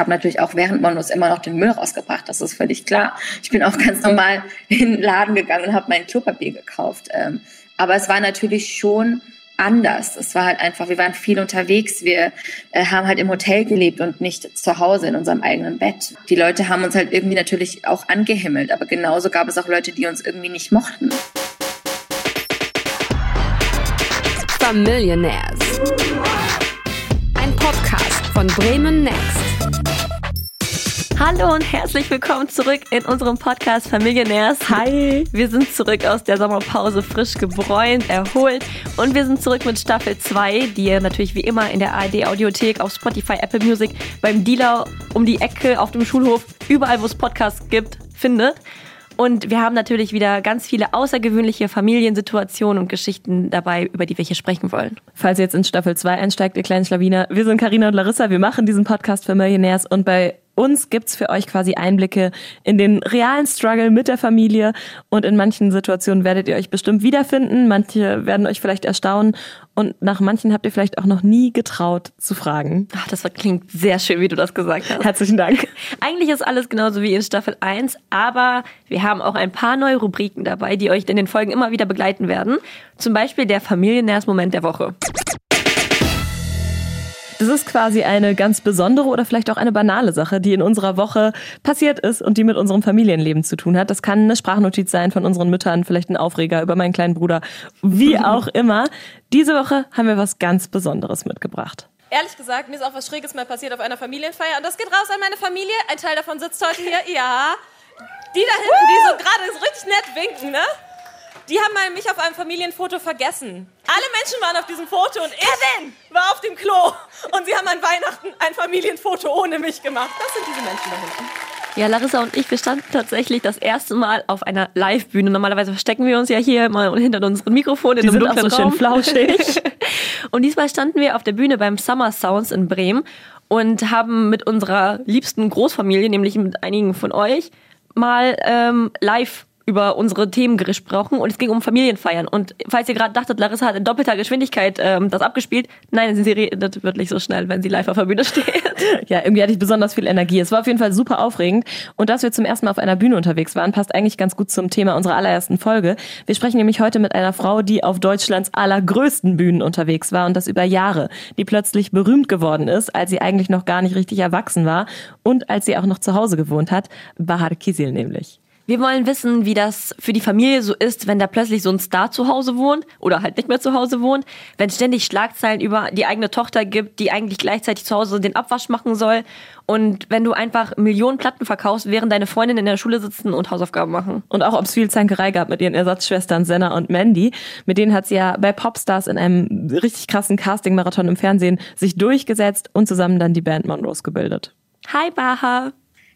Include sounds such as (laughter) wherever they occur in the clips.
habe natürlich auch während Mondos immer noch den Müll rausgebracht, das ist völlig klar. Ich bin auch (laughs) ganz normal in den Laden gegangen und habe mein Klopapier gekauft. Ähm, aber es war natürlich schon anders. Es war halt einfach, wir waren viel unterwegs, wir äh, haben halt im Hotel gelebt und nicht zu Hause in unserem eigenen Bett. Die Leute haben uns halt irgendwie natürlich auch angehimmelt, aber genauso gab es auch Leute, die uns irgendwie nicht mochten. Millionaires. Ein Podcast von Bremen Next. Hallo und herzlich willkommen zurück in unserem Podcast Familienärs. Hi! Wir sind zurück aus der Sommerpause frisch gebräunt, erholt und wir sind zurück mit Staffel 2, die ihr natürlich wie immer in der ARD Audiothek, auf Spotify, Apple Music, beim Dealer um die Ecke, auf dem Schulhof, überall wo es Podcasts gibt, findet. Und wir haben natürlich wieder ganz viele außergewöhnliche Familiensituationen und Geschichten dabei, über die wir hier sprechen wollen. Falls ihr jetzt in Staffel 2 einsteigt, ihr kleinen Schlawiner, wir sind Karina und Larissa, wir machen diesen Podcast für Millionärs und bei uns gibt's für euch quasi Einblicke in den realen Struggle mit der Familie und in manchen Situationen werdet ihr euch bestimmt wiederfinden, manche werden euch vielleicht erstaunen und nach manchen habt ihr vielleicht auch noch nie getraut zu fragen. Ach, das klingt sehr schön, wie du das gesagt hast. Herzlichen Dank. (laughs) Eigentlich ist alles genauso wie in Staffel 1, aber wir haben auch ein paar neue Rubriken dabei, die euch in den Folgen immer wieder begleiten werden. Zum Beispiel der Familiennährs-Moment der Woche. Das ist quasi eine ganz besondere oder vielleicht auch eine banale Sache, die in unserer Woche passiert ist und die mit unserem Familienleben zu tun hat. Das kann eine Sprachnotiz sein von unseren Müttern, vielleicht ein Aufreger über meinen kleinen Bruder, wie (laughs) auch immer. Diese Woche haben wir was ganz Besonderes mitgebracht. Ehrlich gesagt, mir ist auch was Schräges mal passiert auf einer Familienfeier und das geht raus an meine Familie. Ein Teil davon sitzt heute hier. Ja. Die da hinten, die so gerade so richtig nett winken, ne? Die haben mal mich auf einem Familienfoto vergessen. Alle Menschen waren auf diesem Foto und ich Kevin! war auf dem Klo. Und sie haben an Weihnachten ein Familienfoto ohne mich gemacht. Das sind diese Menschen da hinten. Ja, Larissa und ich, wir standen tatsächlich das erste Mal auf einer Live-Bühne. Normalerweise verstecken wir uns ja hier mal hinter unseren Mikrofonen in einem dunklen so Raum. schön flauschig. (laughs) und diesmal standen wir auf der Bühne beim Summer Sounds in Bremen und haben mit unserer liebsten Großfamilie, nämlich mit einigen von euch, mal ähm, live über unsere Themen gesprochen und es ging um Familienfeiern. Und falls ihr gerade dachtet, Larissa hat in doppelter Geschwindigkeit ähm, das abgespielt, nein, sie redet wirklich so schnell, wenn sie live auf der Bühne steht. (laughs) Ja, irgendwie hatte ich besonders viel Energie. Es war auf jeden Fall super aufregend. Und dass wir zum ersten Mal auf einer Bühne unterwegs waren, passt eigentlich ganz gut zum Thema unserer allerersten Folge. Wir sprechen nämlich heute mit einer Frau, die auf Deutschlands allergrößten Bühnen unterwegs war und das über Jahre, die plötzlich berühmt geworden ist, als sie eigentlich noch gar nicht richtig erwachsen war und als sie auch noch zu Hause gewohnt hat. Bahar Kisil nämlich. Wir wollen wissen, wie das für die Familie so ist, wenn da plötzlich so ein Star zu Hause wohnt oder halt nicht mehr zu Hause wohnt, wenn es ständig Schlagzeilen über die eigene Tochter gibt, die eigentlich gleichzeitig zu Hause den Abwasch machen soll und wenn du einfach Millionen Platten verkaufst, während deine Freundinnen in der Schule sitzen und Hausaufgaben machen. Und auch ob es viel Zankerei gab mit ihren Ersatzschwestern Senna und Mandy. Mit denen hat sie ja bei Popstars in einem richtig krassen Casting-Marathon im Fernsehen sich durchgesetzt und zusammen dann die Band Monrose gebildet. Hi Baha!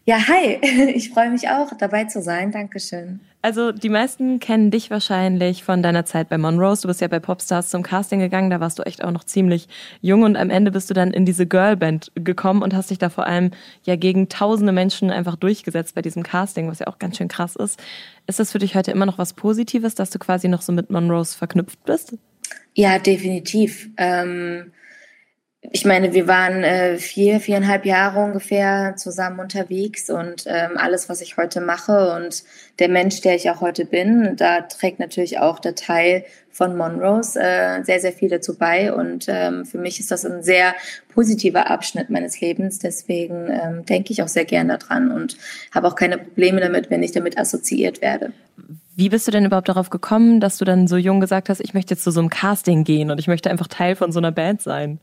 Ja, hi. (laughs) Ich freue mich auch, dabei zu sein. Dankeschön. Also die meisten kennen dich wahrscheinlich von deiner Zeit bei Monrose. Du bist ja bei Popstars zum Casting gegangen. Da warst du echt auch noch ziemlich jung und am Ende bist du dann in diese Girlband gekommen und hast dich da vor allem ja gegen tausende Menschen einfach durchgesetzt bei diesem Casting, was ja auch ganz schön krass ist. Ist das für dich heute immer noch was Positives, dass du quasi noch so mit Monrose verknüpft bist? Ja, definitiv. Ähm ich meine, wir waren äh, vier, viereinhalb Jahre ungefähr zusammen unterwegs und ähm, alles, was ich heute mache und der Mensch, der ich auch heute bin, da trägt natürlich auch der Teil von Monrose äh, sehr, sehr viel dazu bei und ähm, für mich ist das ein sehr positiver Abschnitt meines Lebens. Deswegen ähm, denke ich auch sehr gerne daran und habe auch keine Probleme damit, wenn ich damit assoziiert werde. Wie bist du denn überhaupt darauf gekommen, dass du dann so jung gesagt hast, ich möchte jetzt zu so einem Casting gehen und ich möchte einfach Teil von so einer Band sein?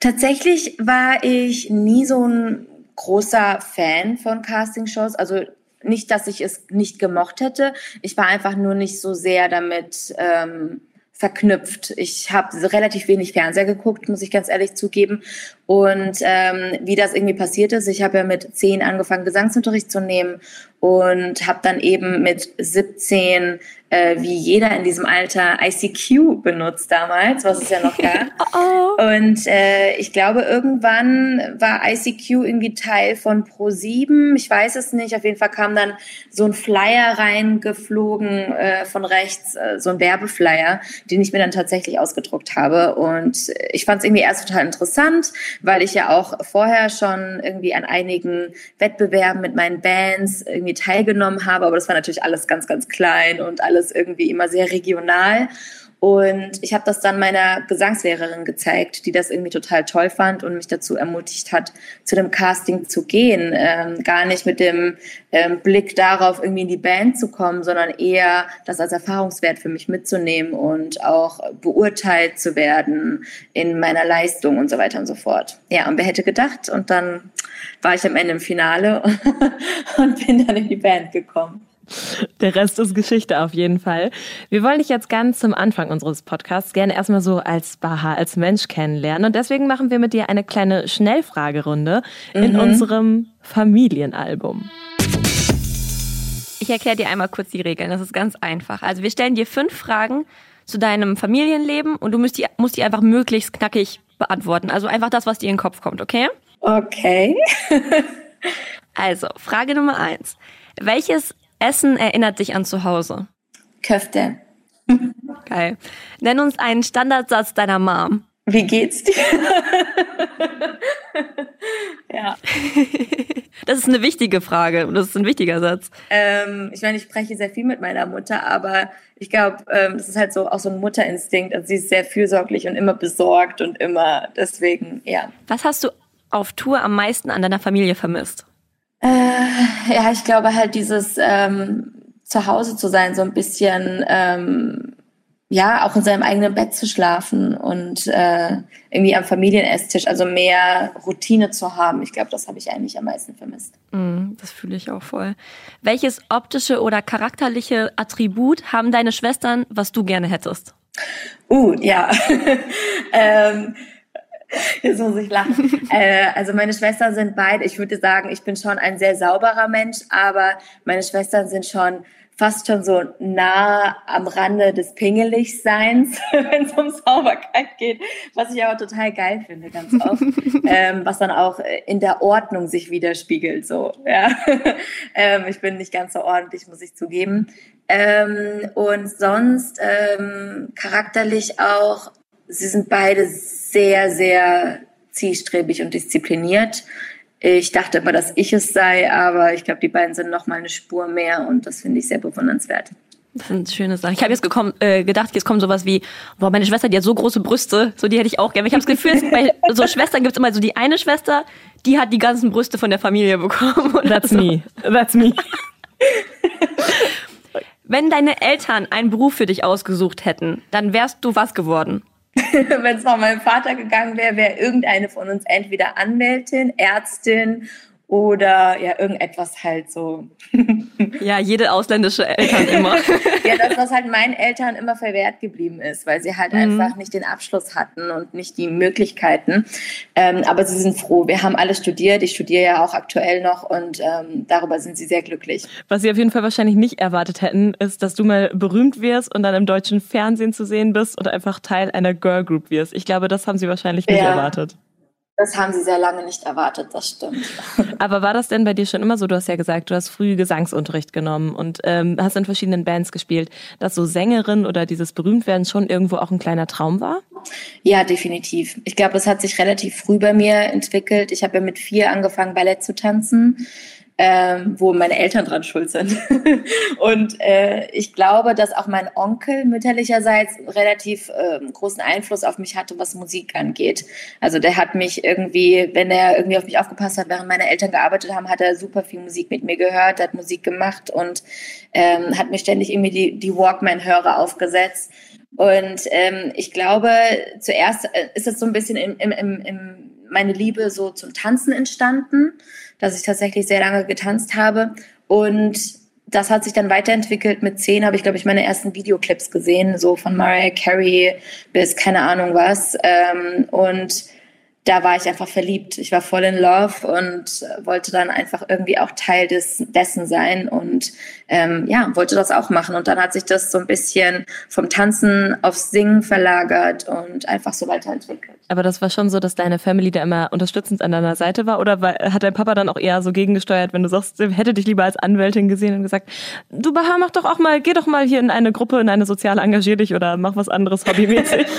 Tatsächlich war ich nie so ein großer Fan von Castingshows. Also nicht, dass ich es nicht gemocht hätte. Ich war einfach nur nicht so sehr damit ähm, verknüpft. Ich habe relativ wenig Fernseher geguckt, muss ich ganz ehrlich zugeben. Und ähm, wie das irgendwie passiert ist, ich habe ja mit zehn angefangen, Gesangsunterricht zu nehmen und habe dann eben mit 17 äh, wie jeder in diesem Alter ICQ benutzt damals, was es ja noch gab. (laughs) oh. Und äh, ich glaube, irgendwann war ICQ irgendwie Teil von Pro7. Ich weiß es nicht. Auf jeden Fall kam dann so ein Flyer reingeflogen äh, von rechts, äh, so ein Werbeflyer, den ich mir dann tatsächlich ausgedruckt habe. Und ich fand es irgendwie erst total interessant, weil ich ja auch vorher schon irgendwie an einigen Wettbewerben mit meinen Bands irgendwie teilgenommen habe. Aber das war natürlich alles ganz, ganz klein und alles irgendwie immer sehr regional. Und ich habe das dann meiner Gesangslehrerin gezeigt, die das irgendwie total toll fand und mich dazu ermutigt hat, zu dem Casting zu gehen. Ähm, gar nicht mit dem ähm, Blick darauf, irgendwie in die Band zu kommen, sondern eher das als Erfahrungswert für mich mitzunehmen und auch beurteilt zu werden in meiner Leistung und so weiter und so fort. Ja, und wer hätte gedacht? Und dann war ich am Ende im Finale (laughs) und bin dann in die Band gekommen. Der Rest ist Geschichte auf jeden Fall. Wir wollen dich jetzt ganz zum Anfang unseres Podcasts gerne erstmal so als Baha, als Mensch kennenlernen. Und deswegen machen wir mit dir eine kleine Schnellfragerunde mhm. in unserem Familienalbum. Ich erkläre dir einmal kurz die Regeln. Das ist ganz einfach. Also wir stellen dir fünf Fragen zu deinem Familienleben und du musst die, musst die einfach möglichst knackig beantworten. Also einfach das, was dir in den Kopf kommt, okay? Okay. (laughs) also, Frage Nummer eins. Welches Essen erinnert dich an zu Hause? Köfte. Geil. Nenn uns einen Standardsatz deiner Mom. Wie geht's dir? (laughs) ja. Das ist eine wichtige Frage. Das ist ein wichtiger Satz. Ähm, ich meine, ich spreche sehr viel mit meiner Mutter, aber ich glaube, ähm, das ist halt so auch so ein Mutterinstinkt. Also sie ist sehr fürsorglich und immer besorgt und immer deswegen, ja. Was hast du auf Tour am meisten an deiner Familie vermisst? Äh, ja, ich glaube halt dieses ähm, zu Hause zu sein, so ein bisschen, ähm, ja, auch in seinem eigenen Bett zu schlafen und äh, irgendwie am Familienesstisch, also mehr Routine zu haben. Ich glaube, das habe ich eigentlich am meisten vermisst. Mm, das fühle ich auch voll. Welches optische oder charakterliche Attribut haben deine Schwestern, was du gerne hättest? Uh, ja. (laughs) ähm, (laughs) Jetzt muss ich lachen. äh, also meine Schwestern sind beide, ich würde sagen, ich bin schon ein sehr sauberer Mensch, aber meine Schwestern sind schon fast schon so nah am Rande des Pingelichseins, (laughs) wenn es um Sauberkeit geht, was ich aber total geil finde, ganz oft, (laughs) ähm, was dann auch in der Ordnung sich widerspiegelt. So, ja. ähm, ich bin nicht ganz so ordentlich, muss ich zugeben. Ähm, und sonst ähm, charakterlich auch, sie sind beide sehr, sehr zielstrebig und diszipliniert. Ich dachte immer, dass ich es sei, aber ich glaube, die beiden sind noch mal eine Spur mehr und das finde ich sehr bewundernswert. Das sind schöne Sachen. Ich habe jetzt gekommen, äh, gedacht, jetzt kommt sowas wie, boah, meine Schwester, die hat so große Brüste, so die hätte ich auch gerne. Ich habe das Gefühl, bei (laughs) so Schwestern gibt es immer so die eine Schwester, die hat die ganzen Brüste von der Familie bekommen. That's so. me. That's me. (laughs) Wenn deine Eltern einen Beruf für dich ausgesucht hätten, dann wärst du was geworden? (laughs) Wenn es nach meinem Vater gegangen wäre, wäre irgendeine von uns entweder Anwältin, Ärztin oder ja, irgendetwas halt so. (laughs) ja, jede ausländische Eltern (laughs) immer. ja, das, was halt meinen Eltern immer verwehrt geblieben ist, weil sie halt mhm. einfach nicht den Abschluss hatten und nicht die Möglichkeiten. Ähm, aber sie sind froh. Wir haben alle studiert. Ich studiere ja auch aktuell noch und ähm, darüber sind sie sehr glücklich. Was sie auf jeden Fall wahrscheinlich nicht erwartet hätten, ist, dass du mal berühmt wirst und dann im deutschen Fernsehen zu sehen bist und einfach Teil einer Girl Group wirst. Ich glaube, das haben sie wahrscheinlich nicht ja. erwartet. Das haben sie sehr lange nicht erwartet, das stimmt. (laughs) Aber war das denn bei dir schon immer so? Du hast ja gesagt, du hast früh Gesangsunterricht genommen und ähm, hast in verschiedenen Bands gespielt, dass so Sängerin oder dieses Berühmtwerden schon irgendwo auch ein kleiner Traum war? Ja, definitiv. Ich glaube, das hat sich relativ früh bei mir entwickelt. Ich habe ja mit vier angefangen, Ballett zu tanzen ähm, wo meine Eltern dran schuld sind. (laughs) und äh, ich glaube, dass auch mein Onkel mütterlicherseits relativ äh, großen Einfluss auf mich hatte, was Musik angeht. Also der hat mich irgendwie, wenn er irgendwie auf mich aufgepasst hat, während meine Eltern gearbeitet haben, hat er super viel Musik mit mir gehört, hat Musik gemacht und ähm, hat mir ständig irgendwie die, die Walkman-Hörer aufgesetzt. Und ähm, ich glaube, zuerst äh, ist es so ein bisschen im, im, im, im meine Liebe so zum Tanzen entstanden dass ich tatsächlich sehr lange getanzt habe. Und das hat sich dann weiterentwickelt. Mit zehn habe ich, glaube ich, meine ersten Videoclips gesehen, so von Mariah Carey bis keine Ahnung was. Ähm, und da war ich einfach verliebt. Ich war voll in Love und wollte dann einfach irgendwie auch Teil des, dessen sein und ähm, ja, wollte das auch machen. Und dann hat sich das so ein bisschen vom Tanzen aufs Singen verlagert und einfach so weiterentwickelt. Aber das war schon so, dass deine Family da immer unterstützend an deiner Seite war? Oder hat dein Papa dann auch eher so gegengesteuert, wenn du sagst, hätte dich lieber als Anwältin gesehen und gesagt, du Baha, mach doch auch mal, geh doch mal hier in eine Gruppe, in eine soziale, engagier dich oder mach was anderes hobbymäßig? (laughs)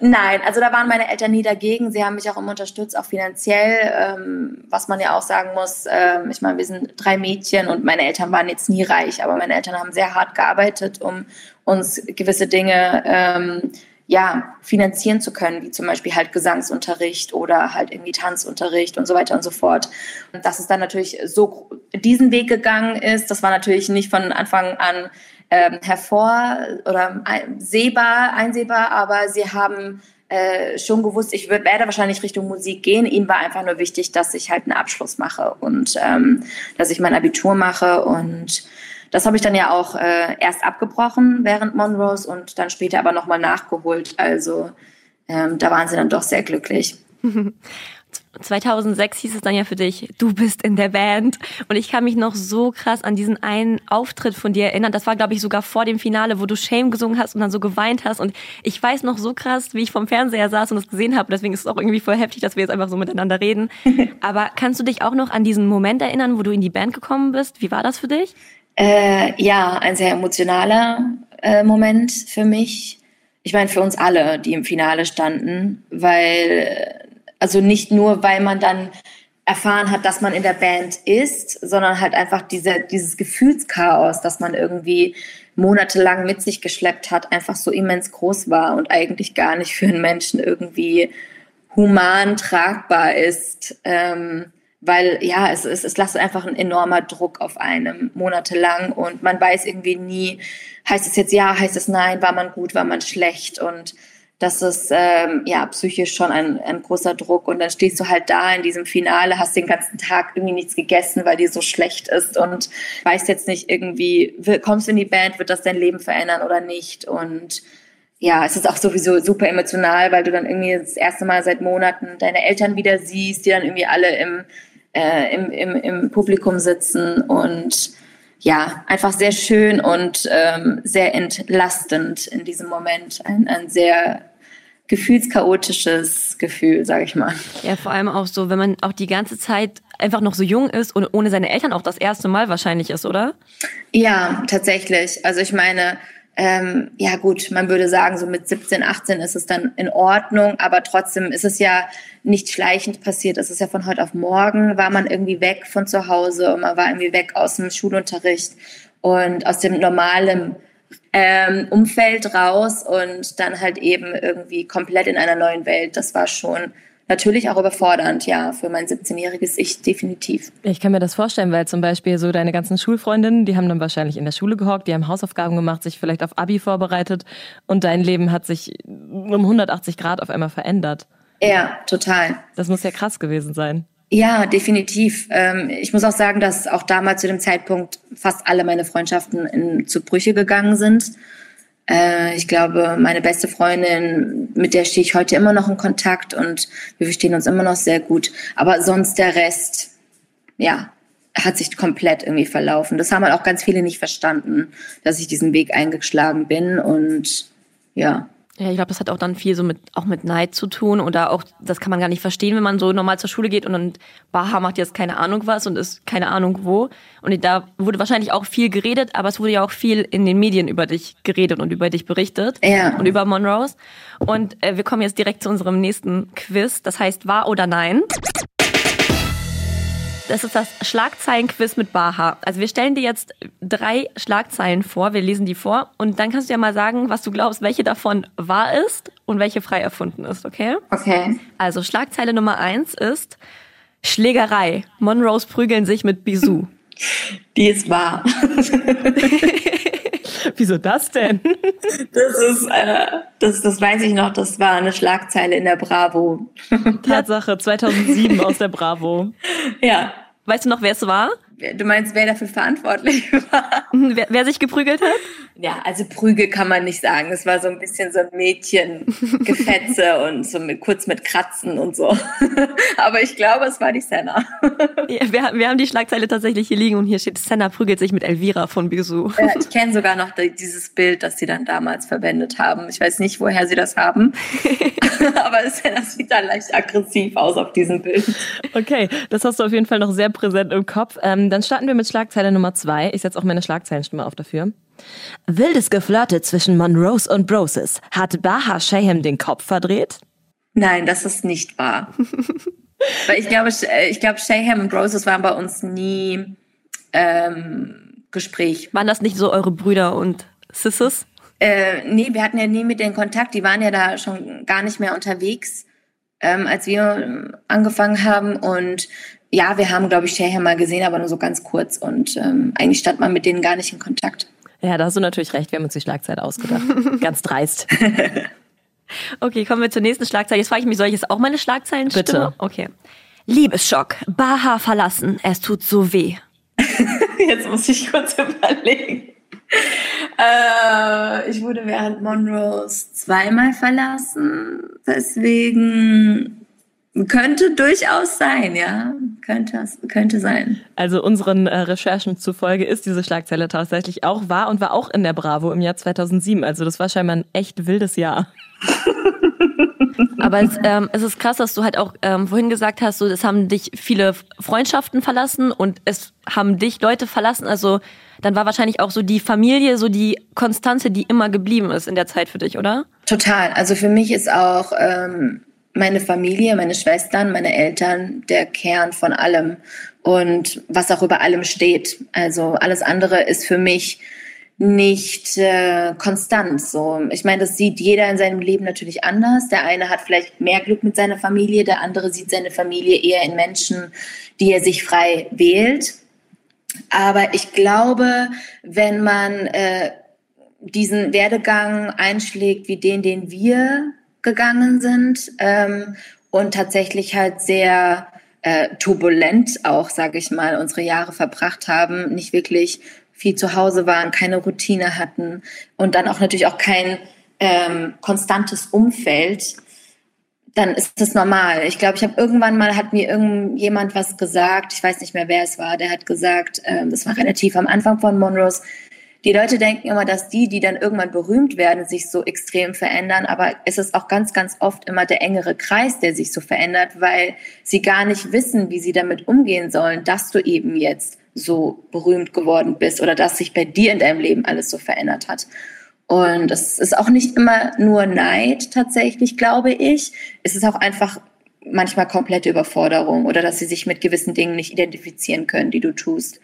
Nein, also da waren meine Eltern nie dagegen. Sie haben mich auch immer unterstützt, auch finanziell, ähm, was man ja auch sagen muss. Ähm, ich meine, wir sind drei Mädchen und meine Eltern waren jetzt nie reich, aber meine Eltern haben sehr hart gearbeitet, um uns gewisse Dinge ähm, ja, finanzieren zu können, wie zum Beispiel halt Gesangsunterricht oder halt irgendwie Tanzunterricht und so weiter und so fort. Und dass es dann natürlich so diesen Weg gegangen ist, das war natürlich nicht von Anfang an ähm, hervor oder sehbar, einsehbar, aber sie haben äh, schon gewusst, ich werde wahrscheinlich Richtung Musik gehen. Ihm war einfach nur wichtig, dass ich halt einen Abschluss mache und ähm, dass ich mein Abitur mache. Und das habe ich dann ja auch äh, erst abgebrochen während Monrose und dann später aber nochmal nachgeholt. Also ähm, da waren sie dann doch sehr glücklich. (laughs) 2006 hieß es dann ja für dich, du bist in der Band. Und ich kann mich noch so krass an diesen einen Auftritt von dir erinnern. Das war, glaube ich, sogar vor dem Finale, wo du Shame gesungen hast und dann so geweint hast. Und ich weiß noch so krass, wie ich vom Fernseher saß und das gesehen habe. Deswegen ist es auch irgendwie voll heftig, dass wir jetzt einfach so miteinander reden. (laughs) Aber kannst du dich auch noch an diesen Moment erinnern, wo du in die Band gekommen bist? Wie war das für dich? Äh, ja, ein sehr emotionaler äh, Moment für mich. Ich meine, für uns alle, die im Finale standen, weil also nicht nur, weil man dann erfahren hat, dass man in der Band ist, sondern halt einfach diese, dieses Gefühlschaos, das man irgendwie monatelang mit sich geschleppt hat, einfach so immens groß war und eigentlich gar nicht für einen Menschen irgendwie human tragbar ist. Ähm, weil ja, es, es, es lastet einfach ein enormer Druck auf einem monatelang und man weiß irgendwie nie, heißt es jetzt ja, heißt es nein, war man gut, war man schlecht und das ist ähm, ja psychisch schon ein, ein großer Druck. Und dann stehst du halt da in diesem Finale, hast den ganzen Tag irgendwie nichts gegessen, weil dir so schlecht ist und weißt jetzt nicht irgendwie, kommst du in die Band, wird das dein Leben verändern oder nicht? Und ja, es ist auch sowieso super emotional, weil du dann irgendwie das erste Mal seit Monaten deine Eltern wieder siehst, die dann irgendwie alle im, äh, im, im, im Publikum sitzen und ja, einfach sehr schön und ähm, sehr entlastend in diesem Moment. Ein, ein sehr gefühlschaotisches Gefühl, sage ich mal. Ja, vor allem auch so, wenn man auch die ganze Zeit einfach noch so jung ist und ohne seine Eltern auch das erste Mal wahrscheinlich ist, oder? Ja, tatsächlich. Also ich meine, ähm, ja gut, man würde sagen, so mit 17, 18 ist es dann in Ordnung, aber trotzdem ist es ja nicht schleichend passiert. Es ist ja von heute auf morgen, war man irgendwie weg von zu Hause und man war irgendwie weg aus dem Schulunterricht und aus dem normalen ähm, Umfeld raus und dann halt eben irgendwie komplett in einer neuen Welt. Das war schon natürlich auch überfordernd, ja, für mein 17-jähriges Ich definitiv. Ich kann mir das vorstellen, weil zum Beispiel so deine ganzen Schulfreundinnen, die haben dann wahrscheinlich in der Schule gehockt, die haben Hausaufgaben gemacht, sich vielleicht auf Abi vorbereitet und dein Leben hat sich um 180 Grad auf einmal verändert. Ja, total. Das muss ja krass gewesen sein. Ja, definitiv. Ähm, ich muss auch sagen, dass auch damals zu dem Zeitpunkt fast alle meine Freundschaften in, zu Brüche gegangen sind. Äh, ich glaube, meine beste Freundin, mit der stehe ich heute immer noch in Kontakt und wir verstehen uns immer noch sehr gut. Aber sonst der Rest, ja, hat sich komplett irgendwie verlaufen. Das haben halt auch ganz viele nicht verstanden, dass ich diesen Weg eingeschlagen bin und ja. Ja, ich glaube, das hat auch dann viel so mit, auch mit Neid zu tun oder auch, das kann man gar nicht verstehen, wenn man so normal zur Schule geht und dann Baha macht jetzt keine Ahnung was und ist keine Ahnung wo. Und da wurde wahrscheinlich auch viel geredet, aber es wurde ja auch viel in den Medien über dich geredet und über dich berichtet. Ja. Und über Monrose. Und äh, wir kommen jetzt direkt zu unserem nächsten Quiz. Das heißt, wahr oder nein? Das ist das Schlagzeilenquiz mit Baha. Also wir stellen dir jetzt drei Schlagzeilen vor, wir lesen die vor und dann kannst du ja mal sagen, was du glaubst, welche davon wahr ist und welche frei erfunden ist, okay? Okay. Also Schlagzeile Nummer eins ist Schlägerei. Monrose prügeln sich mit Bisou. Die ist wahr. (laughs) (laughs) Wieso das denn? Das ist, äh, das, das weiß ich noch, das war eine Schlagzeile in der Bravo. Tatsache, (laughs) 2007 aus der Bravo. Ja. Weißt du noch, wer es war? Du meinst, wer dafür verantwortlich (laughs) war? Wer, wer sich geprügelt hat? Ja, also Prügel kann man nicht sagen. Es war so ein bisschen so ein Mädchengefetze (laughs) und so mit, kurz mit Kratzen und so. (laughs) Aber ich glaube, es war die Senna. Ja, wir, wir haben die Schlagzeile tatsächlich hier liegen und hier steht, Senna prügelt sich mit Elvira von Bisou. Ja, ich kenne sogar noch dieses Bild, das sie dann damals verwendet haben. Ich weiß nicht, woher sie das haben. Aber Senna sieht dann leicht aggressiv aus auf diesem Bild. Okay, das hast du auf jeden Fall noch sehr präsent im Kopf. Ähm, dann starten wir mit Schlagzeile Nummer zwei. Ich setze auch meine Schlagzeilenstimme auf dafür. Wildes Geflirte zwischen Monrose und Broses. Hat Baha Shayham den Kopf verdreht? Nein, das ist nicht wahr. (laughs) Weil ich glaube, ich glaube, Shayham und Broses waren bei uns nie ähm, Gespräch. Waren das nicht so eure Brüder und Sisses? Äh, nee, wir hatten ja nie mit denen Kontakt. Die waren ja da schon gar nicht mehr unterwegs, ähm, als wir angefangen haben. Und ja, wir haben, glaube ich, Shayham mal gesehen, aber nur so ganz kurz. Und ähm, eigentlich stand man mit denen gar nicht in Kontakt. Ja, da hast du natürlich recht. Wir haben uns die Schlagzeile ausgedacht. (laughs) Ganz dreist. (laughs) okay, kommen wir zur nächsten Schlagzeile. Jetzt frage ich mich, soll ich jetzt auch meine Schlagzeilen Bitte. Okay. Liebesschock. Baha verlassen. Es tut so weh. (laughs) Jetzt muss ich kurz überlegen. Äh, ich wurde während Monrose zweimal verlassen. Deswegen könnte durchaus sein, ja. Könnte, könnte sein. Also unseren äh, Recherchen zufolge ist diese Schlagzeile tatsächlich auch wahr und war auch in der Bravo im Jahr 2007. Also das war scheinbar ein echt wildes Jahr. (laughs) Aber es, ähm, es ist krass, dass du halt auch ähm, vorhin gesagt hast, so, es haben dich viele Freundschaften verlassen und es haben dich Leute verlassen. Also dann war wahrscheinlich auch so die Familie, so die Konstante, die immer geblieben ist in der Zeit für dich, oder? Total. Also für mich ist auch ähm, meine Familie, meine Schwestern, meine Eltern der Kern von allem und was auch über allem steht. Also alles andere ist für mich nicht äh, konstant. So, ich meine, das sieht jeder in seinem Leben natürlich anders. Der eine hat vielleicht mehr Glück mit seiner Familie, der andere sieht seine Familie eher in Menschen, die er sich frei wählt. Aber ich glaube, wenn man äh, diesen Werdegang einschlägt wie den, den wir gegangen sind ähm, und tatsächlich halt sehr äh, turbulent auch, sage ich mal, unsere Jahre verbracht haben, nicht wirklich viel zu Hause waren, keine Routine hatten und dann auch natürlich auch kein ähm, konstantes Umfeld, dann ist das normal. Ich glaube, ich habe irgendwann mal, hat mir irgendjemand was gesagt, ich weiß nicht mehr, wer es war, der hat gesagt, ähm, das war relativ am Anfang von Monrose, die Leute denken immer, dass die, die dann irgendwann berühmt werden, sich so extrem verändern, aber es ist auch ganz, ganz oft immer der engere Kreis, der sich so verändert, weil sie gar nicht wissen, wie sie damit umgehen sollen, dass du eben jetzt so berühmt geworden bist oder dass sich bei dir in deinem Leben alles so verändert hat. Und es ist auch nicht immer nur Neid tatsächlich, glaube ich. Es ist auch einfach manchmal komplette Überforderung oder dass sie sich mit gewissen Dingen nicht identifizieren können, die du tust.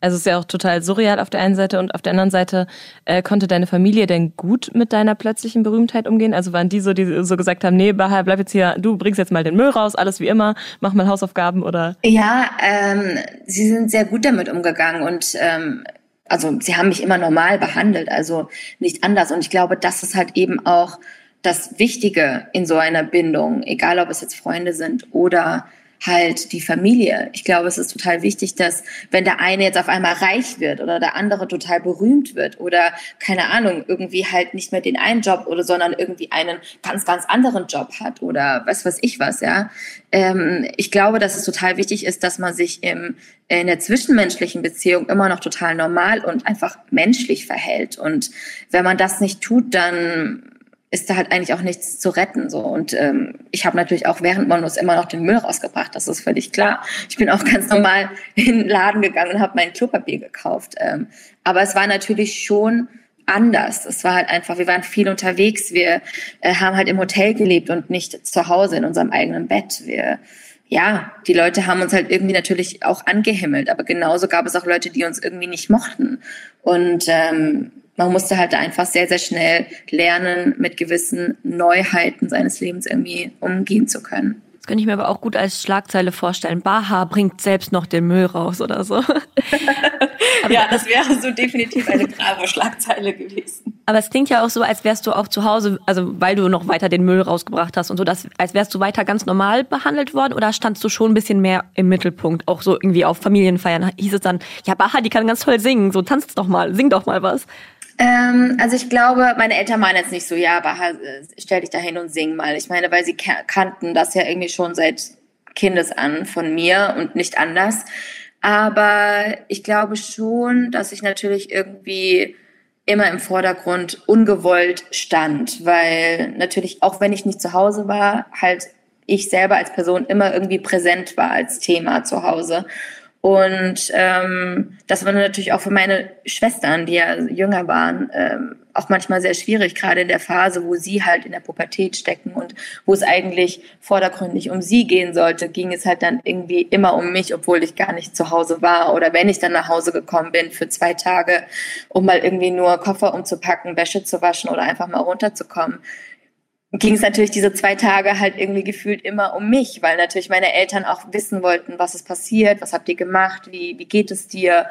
Also es ist ja auch total surreal auf der einen Seite und auf der anderen Seite äh, konnte deine Familie denn gut mit deiner plötzlichen Berühmtheit umgehen? Also waren die so, die so gesagt haben, nee, Bahar, bleib jetzt hier, du bringst jetzt mal den Müll raus, alles wie immer, mach mal Hausaufgaben oder? Ja, ähm, sie sind sehr gut damit umgegangen und ähm, also sie haben mich immer normal behandelt, also nicht anders. Und ich glaube, das ist halt eben auch das Wichtige in so einer Bindung, egal ob es jetzt Freunde sind oder halt die Familie. Ich glaube, es ist total wichtig, dass wenn der eine jetzt auf einmal reich wird oder der andere total berühmt wird oder keine Ahnung, irgendwie halt nicht mehr den einen Job oder sondern irgendwie einen ganz, ganz anderen Job hat oder was weiß ich was, ja. Ähm, ich glaube, dass es total wichtig ist, dass man sich im, in der zwischenmenschlichen Beziehung immer noch total normal und einfach menschlich verhält. Und wenn man das nicht tut, dann ist da halt eigentlich auch nichts zu retten. So. Und ähm, ich habe natürlich auch während Monus immer noch den Müll rausgebracht, das ist völlig klar. Ich bin auch ganz normal in den Laden gegangen und habe mein Klopapier gekauft. Ähm, aber es war natürlich schon anders. Es war halt einfach, wir waren viel unterwegs, wir äh, haben halt im Hotel gelebt und nicht zu Hause in unserem eigenen Bett. Wir ja, die Leute haben uns halt irgendwie natürlich auch angehimmelt, aber genauso gab es auch Leute, die uns irgendwie nicht mochten. Und ähm, man musste halt einfach sehr, sehr schnell lernen, mit gewissen Neuheiten seines Lebens irgendwie umgehen zu können. Das könnte ich mir aber auch gut als Schlagzeile vorstellen. Baha bringt selbst noch den Müll raus oder so. (laughs) ja, das wäre so definitiv eine Bravo-Schlagzeile gewesen. Aber es klingt ja auch so, als wärst du auch zu Hause, also weil du noch weiter den Müll rausgebracht hast und so, dass, als wärst du weiter ganz normal behandelt worden oder standst du schon ein bisschen mehr im Mittelpunkt? Auch so irgendwie auf Familienfeiern hieß es dann, ja, Baha, die kann ganz toll singen, so tanzt doch mal, sing doch mal was. Ähm, also ich glaube, meine Eltern waren jetzt nicht so, ja, Baha, äh, stell dich da hin und sing mal. Ich meine, weil sie kannten das ja irgendwie schon seit Kindesan von mir und nicht anders. Aber ich glaube schon, dass ich natürlich irgendwie immer im Vordergrund ungewollt stand, weil natürlich, auch wenn ich nicht zu Hause war, halt ich selber als Person immer irgendwie präsent war als Thema zu Hause. Und ähm, das war natürlich auch für meine Schwestern, die ja jünger waren, ähm, auch manchmal sehr schwierig, gerade in der Phase, wo sie halt in der Pubertät stecken und wo es eigentlich vordergründig um sie gehen sollte, ging es halt dann irgendwie immer um mich, obwohl ich gar nicht zu Hause war. Oder wenn ich dann nach Hause gekommen bin für zwei Tage, um mal irgendwie nur Koffer umzupacken, Wäsche zu waschen oder einfach mal runterzukommen, ging es natürlich diese zwei Tage halt irgendwie gefühlt immer um mich, weil natürlich meine Eltern auch wissen wollten, was ist passiert, was habt ihr gemacht, wie, wie geht es dir.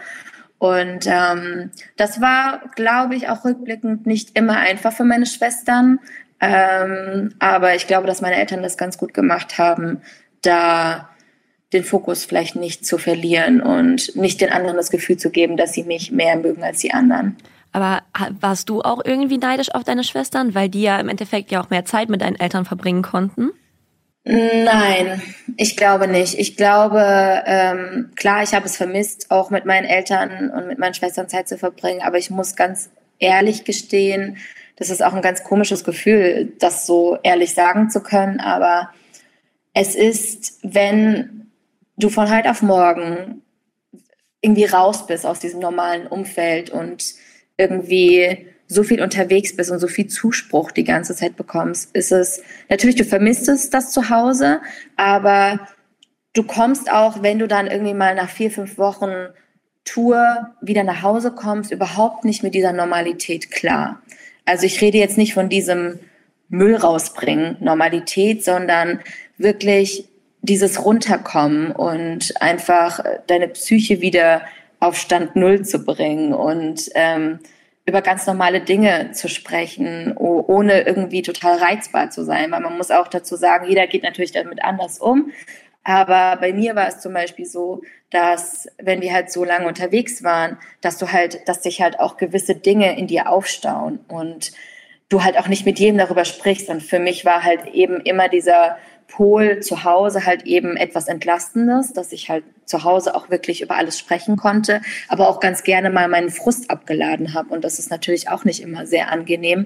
Und ähm, das war, glaube ich, auch rückblickend nicht immer einfach für meine Schwestern. Ähm, aber ich glaube, dass meine Eltern das ganz gut gemacht haben, da den Fokus vielleicht nicht zu verlieren und nicht den anderen das Gefühl zu geben, dass sie mich mehr mögen als die anderen. Aber warst du auch irgendwie neidisch auf deine Schwestern, weil die ja im Endeffekt ja auch mehr Zeit mit deinen Eltern verbringen konnten? Nein, ich glaube nicht. Ich glaube, ähm, klar, ich habe es vermisst, auch mit meinen Eltern und mit meinen Schwestern Zeit zu verbringen, aber ich muss ganz ehrlich gestehen, das ist auch ein ganz komisches Gefühl, das so ehrlich sagen zu können, aber es ist, wenn du von heute auf morgen irgendwie raus bist aus diesem normalen Umfeld und irgendwie so viel unterwegs bist und so viel Zuspruch die ganze Zeit bekommst, ist es natürlich, du vermisst es das zu Hause, aber du kommst auch, wenn du dann irgendwie mal nach vier, fünf Wochen Tour wieder nach Hause kommst, überhaupt nicht mit dieser Normalität klar. Also ich rede jetzt nicht von diesem Müll rausbringen, Normalität, sondern wirklich dieses Runterkommen und einfach deine Psyche wieder auf Stand Null zu bringen und ähm, über ganz normale Dinge zu sprechen, ohne irgendwie total reizbar zu sein. Weil man muss auch dazu sagen, jeder geht natürlich damit anders um. Aber bei mir war es zum Beispiel so, dass wenn wir halt so lange unterwegs waren, dass du halt, dass sich halt auch gewisse Dinge in dir aufstauen und du halt auch nicht mit jedem darüber sprichst. Und für mich war halt eben immer dieser Pol zu Hause halt eben etwas Entlastendes, dass ich halt zu Hause auch wirklich über alles sprechen konnte, aber auch ganz gerne mal meinen Frust abgeladen habe. Und das ist natürlich auch nicht immer sehr angenehm.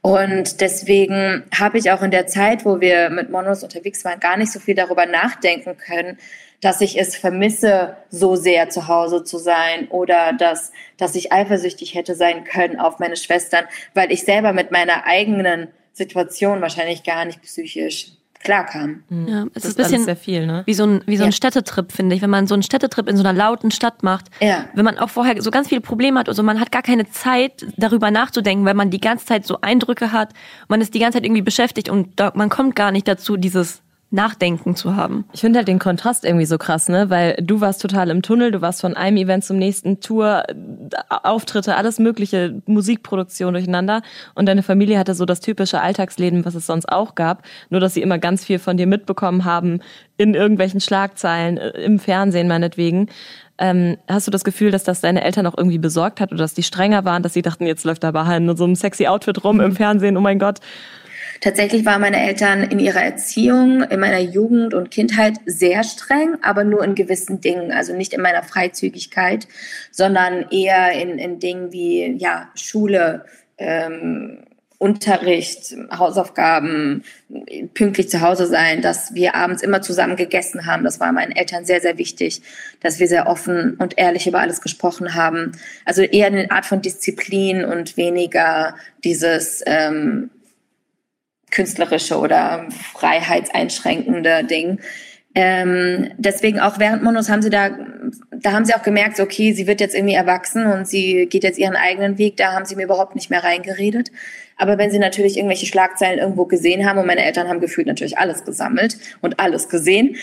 Und deswegen habe ich auch in der Zeit, wo wir mit Monos unterwegs waren, gar nicht so viel darüber nachdenken können, dass ich es vermisse, so sehr zu Hause zu sein oder dass, dass ich eifersüchtig hätte sein können auf meine Schwestern, weil ich selber mit meiner eigenen Situation wahrscheinlich gar nicht psychisch klarkam. Mhm. Ja, es das ist ein bisschen sehr viel, ne? wie so ein, wie so ein ja. Städtetrip, finde ich. Wenn man so einen Städtetrip in so einer lauten Stadt macht, ja. wenn man auch vorher so ganz viele Probleme hat, also man hat gar keine Zeit, darüber nachzudenken, weil man die ganze Zeit so Eindrücke hat, man ist die ganze Zeit irgendwie beschäftigt und da, man kommt gar nicht dazu, dieses Nachdenken zu haben. Ich finde halt den Kontrast irgendwie so krass, ne? Weil du warst total im Tunnel, du warst von einem Event zum nächsten, Tour, Auftritte, alles mögliche, Musikproduktion durcheinander. Und deine Familie hatte so das typische Alltagsleben, was es sonst auch gab. Nur, dass sie immer ganz viel von dir mitbekommen haben, in irgendwelchen Schlagzeilen, äh, im Fernsehen meinetwegen. Ähm, hast du das Gefühl, dass das deine Eltern auch irgendwie besorgt hat oder dass die strenger waren, dass sie dachten, jetzt läuft da Bahar in so einem sexy Outfit rum im (laughs) Fernsehen, oh mein Gott? Tatsächlich waren meine Eltern in ihrer Erziehung, in meiner Jugend und Kindheit sehr streng, aber nur in gewissen Dingen, also nicht in meiner Freizügigkeit, sondern eher in, in Dingen wie ja, Schule, ähm, Unterricht, Hausaufgaben, pünktlich zu Hause sein, dass wir abends immer zusammen gegessen haben. Das war meinen Eltern sehr, sehr wichtig, dass wir sehr offen und ehrlich über alles gesprochen haben. Also eher eine Art von Disziplin und weniger dieses ähm, künstlerische oder freiheitseinschränkende Ding. Ähm, deswegen auch während Monos haben sie da, da haben sie auch gemerkt, okay, sie wird jetzt irgendwie erwachsen und sie geht jetzt ihren eigenen Weg. Da haben sie mir überhaupt nicht mehr reingeredet. Aber wenn sie natürlich irgendwelche Schlagzeilen irgendwo gesehen haben und meine Eltern haben gefühlt natürlich alles gesammelt und alles gesehen,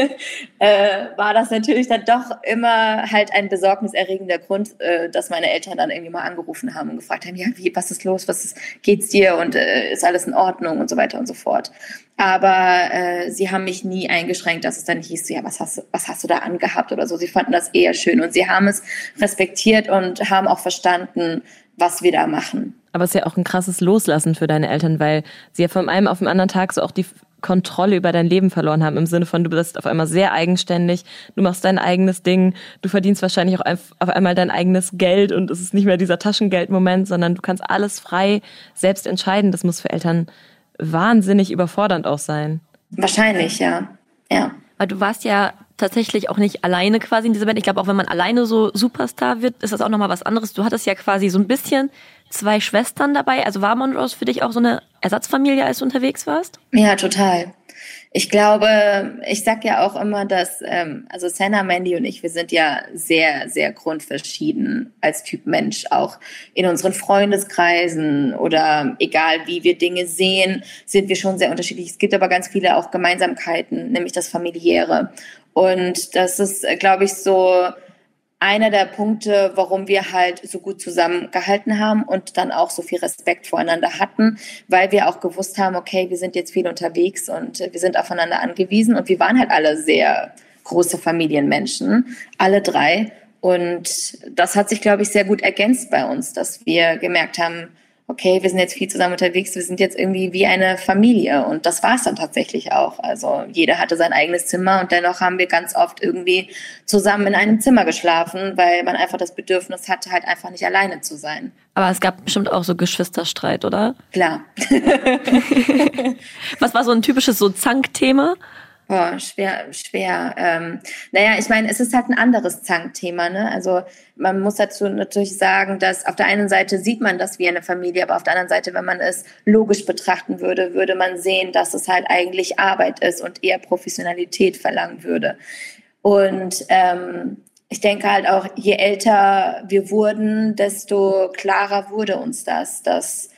(laughs) äh, war das natürlich dann doch immer halt ein besorgniserregender Grund, äh, dass meine Eltern dann irgendwie mal angerufen haben und gefragt haben, ja, wie, was ist los, was ist, geht's dir und äh, ist alles in Ordnung und so weiter und so fort. Aber äh, sie haben mich nie eingeschränkt, dass es dann hieß, ja, was hast, was hast du da angehabt oder so. Sie fanden das eher schön und sie haben es respektiert und haben auch verstanden, was wir da machen. Aber es ist ja auch ein krasses Loslassen für deine Eltern, weil sie ja von einem auf den anderen Tag so auch die Kontrolle über dein Leben verloren haben, im Sinne von, du bist auf einmal sehr eigenständig, du machst dein eigenes Ding, du verdienst wahrscheinlich auch auf einmal dein eigenes Geld und es ist nicht mehr dieser Taschengeldmoment, sondern du kannst alles frei selbst entscheiden. Das muss für Eltern wahnsinnig überfordernd auch sein. Wahrscheinlich, ja. Ja. Weil du warst ja tatsächlich auch nicht alleine quasi in dieser Band. Ich glaube, auch wenn man alleine so Superstar wird, ist das auch nochmal was anderes. Du hattest ja quasi so ein bisschen zwei Schwestern dabei. Also war Monrose für dich auch so eine Ersatzfamilie, als du unterwegs warst? Ja, total. Ich glaube, ich sag ja auch immer, dass, ähm, also Senna, Mandy und ich, wir sind ja sehr, sehr grundverschieden als Typ Mensch, auch in unseren Freundeskreisen oder egal wie wir Dinge sehen, sind wir schon sehr unterschiedlich. Es gibt aber ganz viele auch Gemeinsamkeiten, nämlich das Familiäre. Und das ist, glaube ich, so einer der Punkte, warum wir halt so gut zusammengehalten haben und dann auch so viel Respekt voreinander hatten, weil wir auch gewusst haben, okay, wir sind jetzt viel unterwegs und wir sind aufeinander angewiesen und wir waren halt alle sehr große Familienmenschen, alle drei. Und das hat sich, glaube ich, sehr gut ergänzt bei uns, dass wir gemerkt haben, okay, wir sind jetzt viel zusammen unterwegs, wir sind jetzt irgendwie wie eine Familie. Und das war es dann tatsächlich auch. Also jeder hatte sein eigenes Zimmer und dennoch haben wir ganz oft irgendwie zusammen in einem Zimmer geschlafen, weil man einfach das Bedürfnis hatte, halt einfach nicht alleine zu sein. Aber es gab bestimmt auch so Geschwisterstreit, oder? Klar. (laughs) (laughs) Was war so ein typisches so Zankthema? Boah, schwer, schwer. Ähm, naja, ich meine, es ist halt ein anderes Zankthema. Ne? Also man muss dazu natürlich sagen, dass auf der einen Seite sieht man das wie eine Familie, aber auf der anderen Seite, wenn man es logisch betrachten würde, würde man sehen, dass es halt eigentlich Arbeit ist und eher Professionalität verlangen würde. Und ähm, ich denke halt auch, je älter wir wurden, desto klarer wurde uns das, dass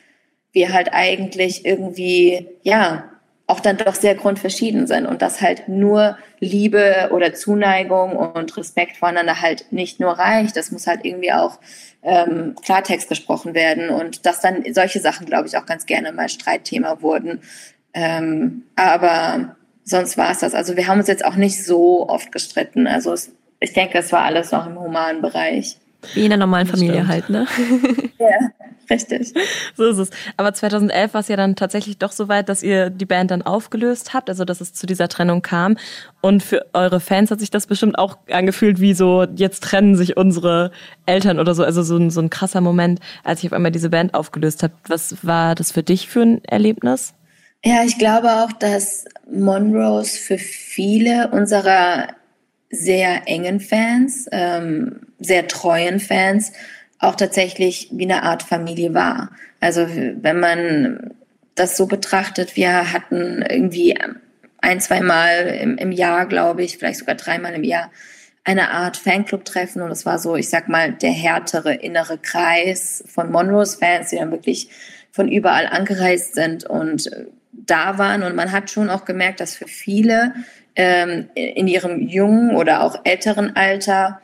wir halt eigentlich irgendwie, ja, auch dann doch sehr grundverschieden sind und dass halt nur Liebe oder Zuneigung und Respekt voneinander halt nicht nur reicht. Das muss halt irgendwie auch ähm, Klartext gesprochen werden und dass dann solche Sachen, glaube ich, auch ganz gerne mal Streitthema wurden. Ähm, aber sonst war es das. Also wir haben uns jetzt auch nicht so oft gestritten. Also es, ich denke, es war alles noch im humanen Bereich. Wie in einer normalen Familie halt, ne? (laughs) ja, richtig. So ist es. Aber 2011 war es ja dann tatsächlich doch so weit, dass ihr die Band dann aufgelöst habt, also dass es zu dieser Trennung kam. Und für eure Fans hat sich das bestimmt auch angefühlt wie so, jetzt trennen sich unsere Eltern oder so. Also so ein, so ein krasser Moment, als ich auf einmal diese Band aufgelöst habe. Was war das für dich für ein Erlebnis? Ja, ich glaube auch, dass Monrose für viele unserer sehr engen Fans, ähm, sehr treuen Fans auch tatsächlich wie eine Art Familie war. Also wenn man das so betrachtet, wir hatten irgendwie ein, zwei Mal im, im Jahr, glaube ich, vielleicht sogar dreimal im Jahr eine Art Fanclub-Treffen und es war so, ich sag mal, der härtere innere Kreis von Monrose-Fans, die dann wirklich von überall angereist sind und da waren und man hat schon auch gemerkt, dass für viele ähm, in ihrem jungen oder auch älteren Alter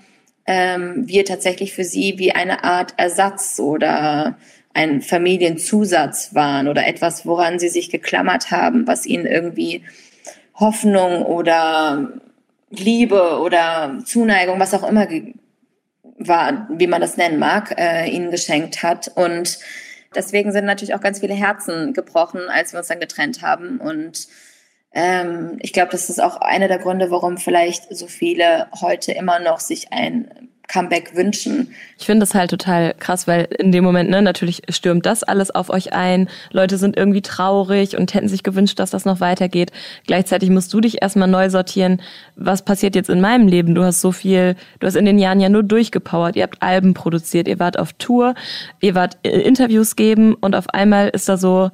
ähm, wir tatsächlich für sie wie eine Art Ersatz oder ein Familienzusatz waren oder etwas, woran sie sich geklammert haben, was ihnen irgendwie Hoffnung oder Liebe oder Zuneigung, was auch immer war, wie man das nennen mag, äh, ihnen geschenkt hat. Und deswegen sind natürlich auch ganz viele Herzen gebrochen, als wir uns dann getrennt haben. Und ähm, ich glaube, das ist auch einer der Gründe, warum vielleicht so viele heute immer noch sich ein Comeback wünschen. Ich finde das halt total krass, weil in dem Moment, ne, natürlich stürmt das alles auf euch ein. Leute sind irgendwie traurig und hätten sich gewünscht, dass das noch weitergeht. Gleichzeitig musst du dich erstmal neu sortieren. Was passiert jetzt in meinem Leben? Du hast so viel, du hast in den Jahren ja nur durchgepowert. Ihr habt Alben produziert, ihr wart auf Tour, ihr wart äh, Interviews geben und auf einmal ist da so,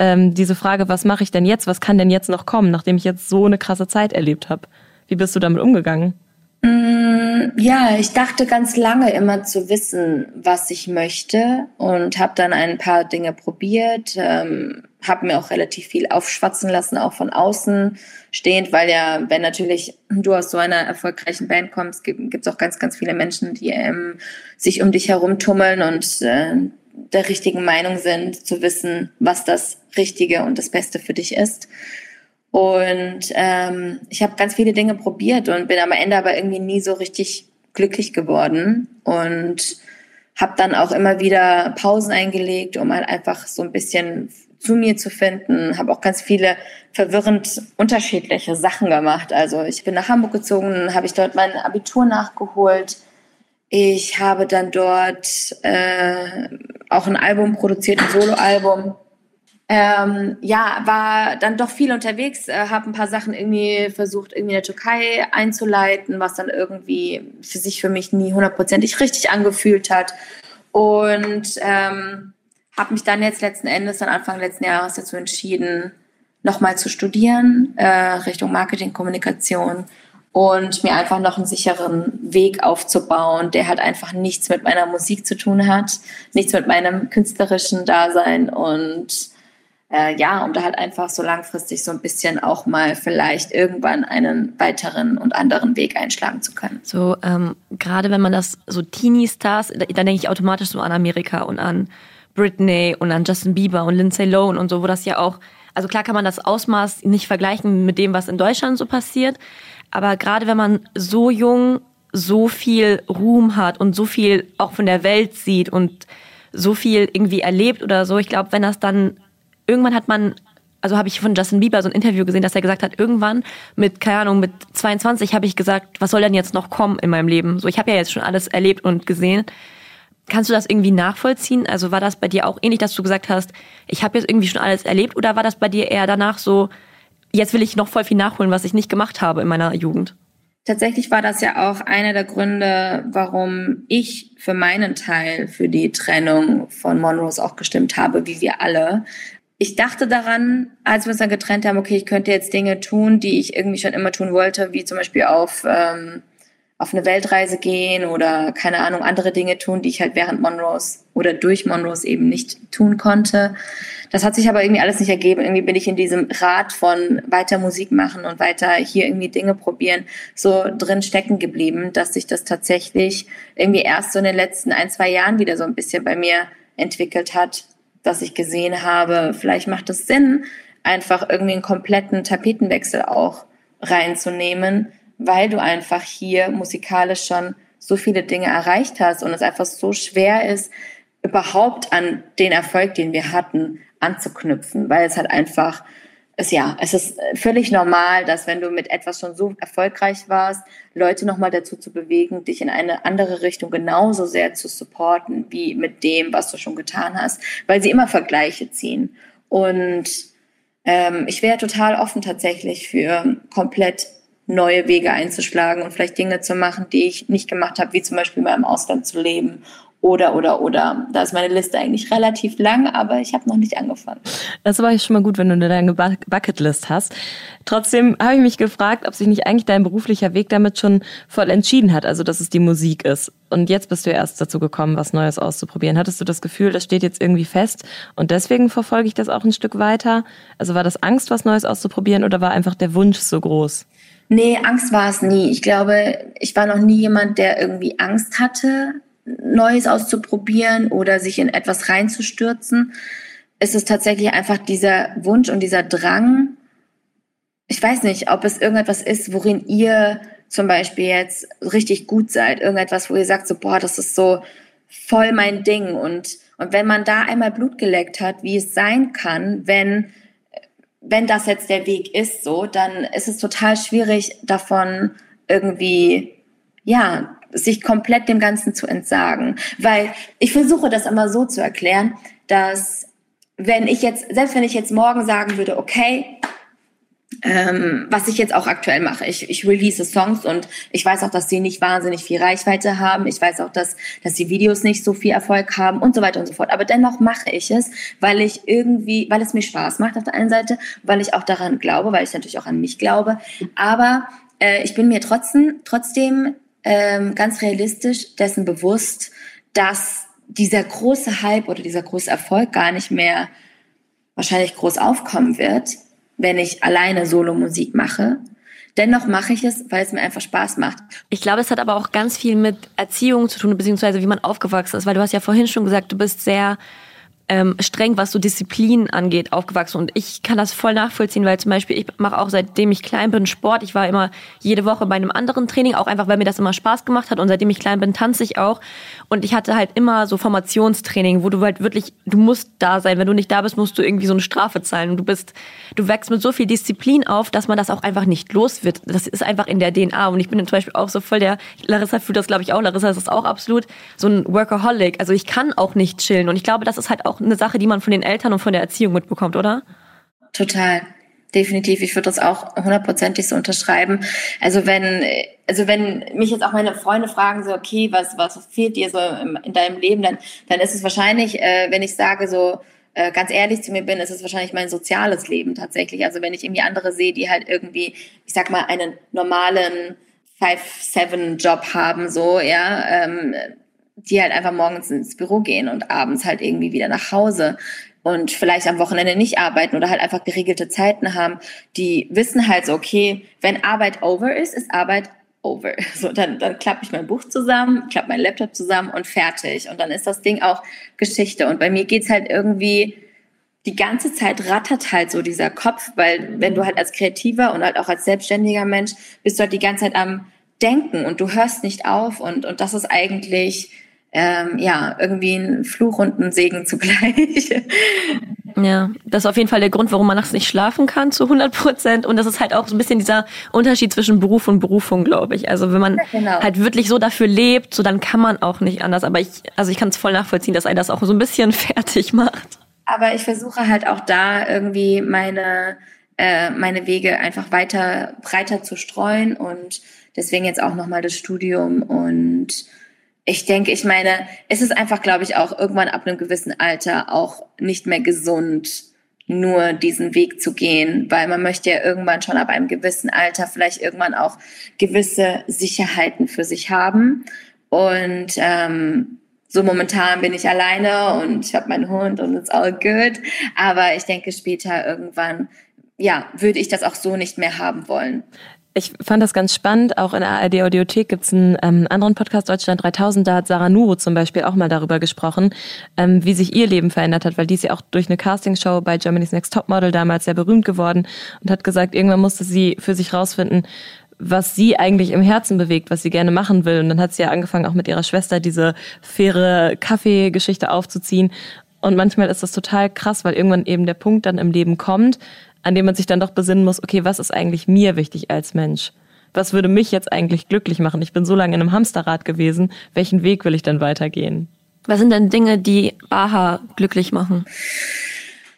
ähm, diese Frage, was mache ich denn jetzt? Was kann denn jetzt noch kommen, nachdem ich jetzt so eine krasse Zeit erlebt habe? Wie bist du damit umgegangen? Mm, ja, ich dachte ganz lange immer zu wissen, was ich möchte und habe dann ein paar Dinge probiert, ähm, habe mir auch relativ viel aufschwatzen lassen, auch von außen stehend, weil ja, wenn natürlich du aus so einer erfolgreichen Band kommst, gibt es auch ganz, ganz viele Menschen, die ähm, sich um dich herum tummeln und äh, der richtigen Meinung sind, zu wissen, was das Richtige und das Beste für dich ist. Und ähm, ich habe ganz viele Dinge probiert und bin am Ende aber irgendwie nie so richtig glücklich geworden und habe dann auch immer wieder Pausen eingelegt, um halt einfach so ein bisschen zu mir zu finden. Habe auch ganz viele verwirrend unterschiedliche Sachen gemacht. Also ich bin nach Hamburg gezogen, habe ich dort mein Abitur nachgeholt. Ich habe dann dort äh, auch ein Album produziert, ein Soloalbum ähm, ja, war dann doch viel unterwegs, äh, habe ein paar Sachen irgendwie versucht, irgendwie in der Türkei einzuleiten, was dann irgendwie für sich für mich nie hundertprozentig richtig angefühlt hat. Und ähm, habe mich dann jetzt letzten Endes, dann Anfang letzten Jahres dazu entschieden, nochmal zu studieren, äh, Richtung Marketing, Kommunikation und mir einfach noch einen sicheren Weg aufzubauen, der halt einfach nichts mit meiner Musik zu tun hat, nichts mit meinem künstlerischen Dasein und äh, ja, um da halt einfach so langfristig so ein bisschen auch mal vielleicht irgendwann einen weiteren und anderen Weg einschlagen zu können. So, ähm, gerade wenn man das so Teenie-Stars, dann denke ich automatisch so an Amerika und an Britney und an Justin Bieber und Lindsay Lohan und so, wo das ja auch, also klar kann man das Ausmaß nicht vergleichen mit dem, was in Deutschland so passiert, aber gerade wenn man so jung so viel Ruhm hat und so viel auch von der Welt sieht und so viel irgendwie erlebt oder so, ich glaube, wenn das dann irgendwann hat man, also habe ich von Justin Bieber so ein Interview gesehen, dass er gesagt hat, irgendwann mit, keine Ahnung, mit 22 habe ich gesagt, was soll denn jetzt noch kommen in meinem Leben? So, ich habe ja jetzt schon alles erlebt und gesehen. Kannst du das irgendwie nachvollziehen? Also war das bei dir auch ähnlich, dass du gesagt hast, ich habe jetzt irgendwie schon alles erlebt oder war das bei dir eher danach so, jetzt will ich noch voll viel nachholen, was ich nicht gemacht habe in meiner Jugend? Tatsächlich war das ja auch einer der Gründe, warum ich für meinen Teil für die Trennung von Monrose auch gestimmt habe, wie wir alle, ich dachte daran, als wir uns dann getrennt haben, okay, ich könnte jetzt Dinge tun, die ich irgendwie schon immer tun wollte, wie zum Beispiel auf, ähm, auf eine Weltreise gehen oder keine Ahnung, andere Dinge tun, die ich halt während Monrose oder durch Monrose eben nicht tun konnte. Das hat sich aber irgendwie alles nicht ergeben. Irgendwie bin ich in diesem Rad von weiter Musik machen und weiter hier irgendwie Dinge probieren so drin stecken geblieben, dass sich das tatsächlich irgendwie erst so in den letzten ein, zwei Jahren wieder so ein bisschen bei mir entwickelt hat, dass ich gesehen habe, vielleicht macht es Sinn, einfach irgendwie einen kompletten Tapetenwechsel auch reinzunehmen, weil du einfach hier musikalisch schon so viele Dinge erreicht hast und es einfach so schwer ist, überhaupt an den Erfolg, den wir hatten, anzuknüpfen, weil es halt einfach es, ja, es ist völlig normal, dass wenn du mit etwas schon so erfolgreich warst, Leute nochmal dazu zu bewegen, dich in eine andere Richtung genauso sehr zu supporten, wie mit dem, was du schon getan hast, weil sie immer Vergleiche ziehen. Und ähm, ich wäre total offen tatsächlich für komplett neue Wege einzuschlagen und vielleicht Dinge zu machen, die ich nicht gemacht habe, wie zum Beispiel mal im Ausland zu leben oder, oder, oder. Da ist meine Liste eigentlich relativ lang, aber ich habe noch nicht angefangen. Das war schon mal gut, wenn du deine Bucketlist hast. Trotzdem habe ich mich gefragt, ob sich nicht eigentlich dein beruflicher Weg damit schon voll entschieden hat, also dass es die Musik ist. Und jetzt bist du erst dazu gekommen, was Neues auszuprobieren. Hattest du das Gefühl, das steht jetzt irgendwie fest und deswegen verfolge ich das auch ein Stück weiter? Also war das Angst, was Neues auszuprobieren oder war einfach der Wunsch so groß? Nee, Angst war es nie. Ich glaube, ich war noch nie jemand, der irgendwie Angst hatte Neues auszuprobieren oder sich in etwas reinzustürzen. Es ist tatsächlich einfach dieser Wunsch und dieser Drang. Ich weiß nicht, ob es irgendetwas ist, worin ihr zum Beispiel jetzt richtig gut seid. Irgendetwas, wo ihr sagt, so, boah, das ist so voll mein Ding. Und, und wenn man da einmal Blut geleckt hat, wie es sein kann, wenn, wenn das jetzt der Weg ist, so, dann ist es total schwierig, davon irgendwie, ja, sich komplett dem Ganzen zu entsagen. Weil ich versuche das immer so zu erklären, dass wenn ich jetzt, selbst wenn ich jetzt morgen sagen würde, okay, ähm, was ich jetzt auch aktuell mache. Ich, ich release Songs und ich weiß auch, dass sie nicht wahnsinnig viel Reichweite haben. Ich weiß auch, dass, dass die Videos nicht so viel Erfolg haben und so weiter und so fort. Aber dennoch mache ich es, weil ich irgendwie, weil es mir Spaß macht auf der einen Seite, weil ich auch daran glaube, weil ich natürlich auch an mich glaube. Aber äh, ich bin mir trotzdem, trotzdem ähm, ganz realistisch dessen bewusst, dass dieser große Hype oder dieser große Erfolg gar nicht mehr wahrscheinlich groß aufkommen wird, wenn ich alleine Solo-Musik mache. Dennoch mache ich es, weil es mir einfach Spaß macht. Ich glaube, es hat aber auch ganz viel mit Erziehung zu tun, beziehungsweise wie man aufgewachsen ist, weil du hast ja vorhin schon gesagt, du bist sehr ähm, streng, was so Disziplin angeht, aufgewachsen. Und ich kann das voll nachvollziehen, weil zum Beispiel ich mache auch seitdem ich klein bin Sport. Ich war immer jede Woche bei einem anderen Training, auch einfach, weil mir das immer Spaß gemacht hat. Und seitdem ich klein bin, tanze ich auch. Und ich hatte halt immer so Formationstraining, wo du halt wirklich, du musst da sein. Wenn du nicht da bist, musst du irgendwie so eine Strafe zahlen. Und du bist, du wächst mit so viel Disziplin auf, dass man das auch einfach nicht los wird. Das ist einfach in der DNA. Und ich bin zum Beispiel auch so voll der, Larissa fühlt das glaube ich auch, Larissa ist das auch absolut, so ein Workaholic. Also ich kann auch nicht chillen. Und ich glaube, das ist halt auch eine Sache, die man von den Eltern und von der Erziehung mitbekommt, oder? Total. Definitiv. Ich würde das auch hundertprozentig so unterschreiben. Also wenn, also wenn mich jetzt auch meine Freunde fragen, so, okay, was, was fehlt dir so in deinem Leben, dann, dann ist es wahrscheinlich, äh, wenn ich sage, so, äh, ganz ehrlich zu mir bin, ist es wahrscheinlich mein soziales Leben tatsächlich. Also wenn ich irgendwie andere sehe, die halt irgendwie, ich sag mal, einen normalen Five-Seven-Job haben, so, ja, ähm, die halt einfach morgens ins Büro gehen und abends halt irgendwie wieder nach Hause und vielleicht am Wochenende nicht arbeiten oder halt einfach geregelte Zeiten haben, die wissen halt so, okay, wenn Arbeit over ist, ist Arbeit over. (laughs) So, dann, dann klappe ich mein Buch zusammen, klappe mein Laptop zusammen und fertig. Und dann ist das Ding auch Geschichte. Und bei mir geht's halt irgendwie, die ganze Zeit rattert halt so dieser Kopf, weil wenn du halt als Kreativer und halt auch als selbstständiger Mensch bist du halt die ganze Zeit am Denken und du hörst nicht auf und, und das ist eigentlich ähm, ja, irgendwie ein Fluch und ein Segen (laughs) zugleich. Ja, das ist auf jeden Fall der Grund, warum man nachts nicht schlafen kann zu 100 Prozent. Und das ist halt auch so ein bisschen dieser Unterschied zwischen Beruf und Berufung, glaube ich. Also wenn man ja, genau. halt wirklich so dafür lebt, so dann kann man auch nicht anders. Aber ich, also ich kann es voll nachvollziehen, dass einen das auch so ein bisschen (laughs) fertig macht. Aber ich versuche halt auch da irgendwie meine, äh, meine Wege einfach weiter breiter zu streuen und deswegen jetzt auch nochmal das Studium und ich denke, ich meine, es ist einfach, glaube ich, auch irgendwann ab einem gewissen Alter auch nicht mehr gesund, nur diesen Weg zu gehen, weil man möchte ja irgendwann schon ab einem gewissen Alter vielleicht irgendwann auch gewisse Sicherheiten für sich haben. Und ähm, so momentan bin ich alleine und ich habe meinen Hund und it's all good. Aber ich denke, später irgendwann, ja, würde ich das auch so nicht mehr haben wollen. Ich fand das ganz spannend. Auch in der ARD Audiothek gibt es einen ähm, anderen Podcast, Deutschland 3000. Da hat Sarah Nuro zum Beispiel auch mal darüber gesprochen, ähm, wie sich ihr Leben verändert hat, weil die ist ja auch durch eine Castingshow bei Germany's Next Topmodel damals sehr berühmt geworden und hat gesagt, irgendwann musste sie für sich rausfinden, was sie eigentlich im Herzen bewegt, was sie gerne machen will. Und dann hat sie ja angefangen, auch mit ihrer Schwester diese faire Kaffeegeschichte aufzuziehen. Und manchmal ist das total krass, weil irgendwann eben der Punkt dann im Leben kommt, an dem man sich dann doch besinnen muss, okay, was ist eigentlich mir wichtig als Mensch? Was würde mich jetzt eigentlich glücklich machen? Ich bin so lange in einem Hamsterrad gewesen. Welchen Weg will ich dann weitergehen? Was sind denn Dinge, die Baha glücklich machen?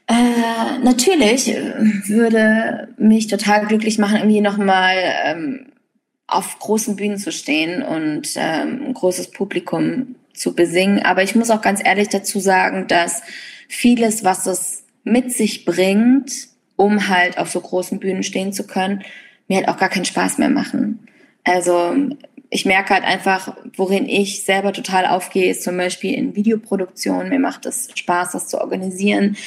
Äh, natürlich würde mich total glücklich machen, irgendwie nochmal ähm, auf großen Bühnen zu stehen und ähm, ein großes Publikum zu besingen. Aber ich muss auch ganz ehrlich dazu sagen, dass vieles, was es mit sich bringt, um halt auf so großen Bühnen stehen zu können, mir halt auch gar keinen Spaß mehr machen. Also ich merke halt einfach, worin ich selber total aufgehe, ist zum Beispiel in Videoproduktion. Mir macht es Spaß, das zu organisieren,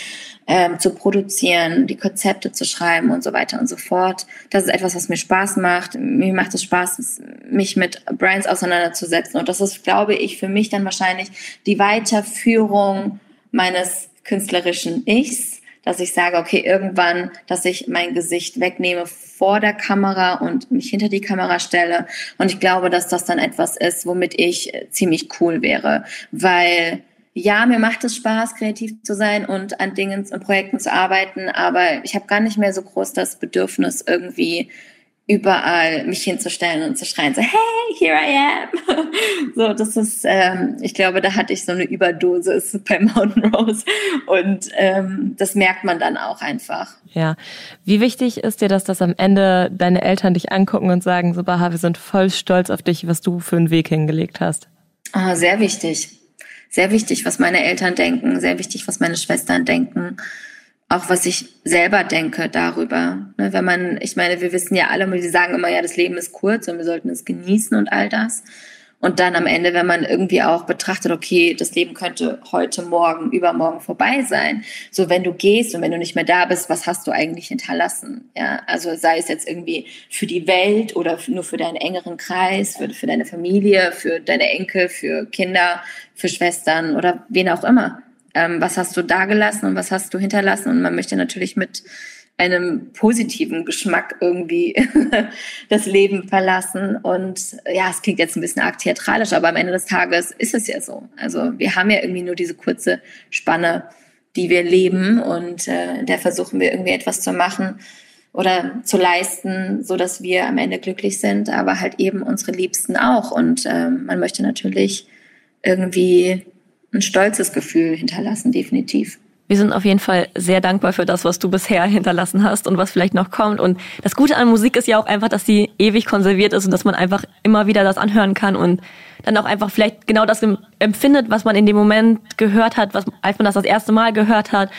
ähm, zu produzieren, die Konzepte zu schreiben und so weiter und so fort. Das ist etwas, was mir Spaß macht. Mir macht es Spaß, mich mit Brands auseinanderzusetzen. Und das ist, glaube ich, für mich dann wahrscheinlich die Weiterführung meines künstlerischen Ichs dass ich sage, okay, irgendwann, dass ich mein Gesicht wegnehme vor der Kamera und mich hinter die Kamera stelle. Und ich glaube, dass das dann etwas ist, womit ich äh, ziemlich cool wäre, weil ja, mir macht es Spaß, kreativ zu sein und an Dingen und Projekten zu arbeiten, aber ich habe gar nicht mehr so groß das Bedürfnis, irgendwie überall mich hinzustellen und zu schreien, so, hey, here I am. (laughs) so, das ist, ähm, ich glaube, da hatte ich so eine Überdosis (laughs) bei Mountain Rose und ähm, das merkt man dann auch einfach. Ja. Wie wichtig ist dir das, dass am Ende deine Eltern dich angucken und sagen, so, Baha, wir sind voll stolz auf dich, was du für einen Weg hingelegt hast? Ah, sehr wichtig. Sehr wichtig, was meine Eltern denken, sehr wichtig, was meine Schwestern denken. Auch was ich selber denke darüber. Ne, wenn man, ich meine, wir wissen ja alle, wir sagen immer, ja, das Leben ist kurz und wir sollten es genießen und all das. Und dann am Ende, wenn man irgendwie auch betrachtet, okay, das Leben könnte heute, morgen, übermorgen vorbei sein. So, wenn du gehst und wenn du nicht mehr da bist, was hast du eigentlich hinterlassen? Ja, also sei es jetzt irgendwie für die Welt oder nur für deinen engeren Kreis, für, für deine Familie, für deine Enkel, für Kinder, für Schwestern oder wen auch immer. Ähm, was hast du da gelassen und was hast du hinterlassen? Und man möchte natürlich mit einem positiven Geschmack irgendwie (laughs) das Leben verlassen. Und ja, es klingt jetzt ein bisschen arg theatralisch, aber am Ende des Tages ist es ja so. Also wir haben ja irgendwie nur diese kurze Spanne, die wir leben und äh, der versuchen wir irgendwie etwas zu machen oder zu leisten, so dass wir am Ende glücklich sind, aber halt eben unsere Liebsten auch. Und äh, man möchte natürlich irgendwie ein stolzes Gefühl hinterlassen, definitiv. Wir sind auf jeden Fall sehr dankbar für das, was du bisher hinterlassen hast und was vielleicht noch kommt. Und das Gute an Musik ist ja auch einfach, dass sie ewig konserviert ist und dass man einfach immer wieder das anhören kann und dann auch einfach vielleicht genau das empfindet, was man in dem Moment gehört hat, was, als man das das erste Mal gehört hat.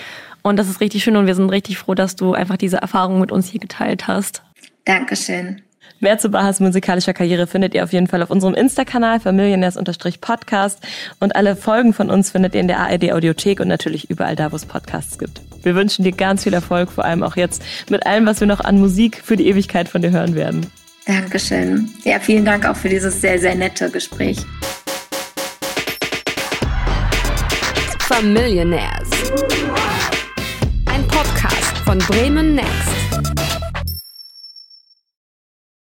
Und das ist richtig schön und wir sind richtig froh, dass du einfach diese Erfahrung mit uns hier geteilt hast. Dankeschön. Mehr zu Bahas musikalischer Karriere findet ihr auf jeden Fall auf unserem Insta-Kanal familionärs-podcast und alle Folgen von uns findet ihr in der ARD Audiothek und natürlich überall da, wo es Podcasts gibt. Wir wünschen dir ganz viel Erfolg, vor allem auch jetzt mit allem, was wir noch an Musik für die Ewigkeit von dir hören werden. Dankeschön. Ja, vielen Dank auch für dieses sehr, sehr nette Gespräch. Familionaires. Ein Podcast von Bremen Next.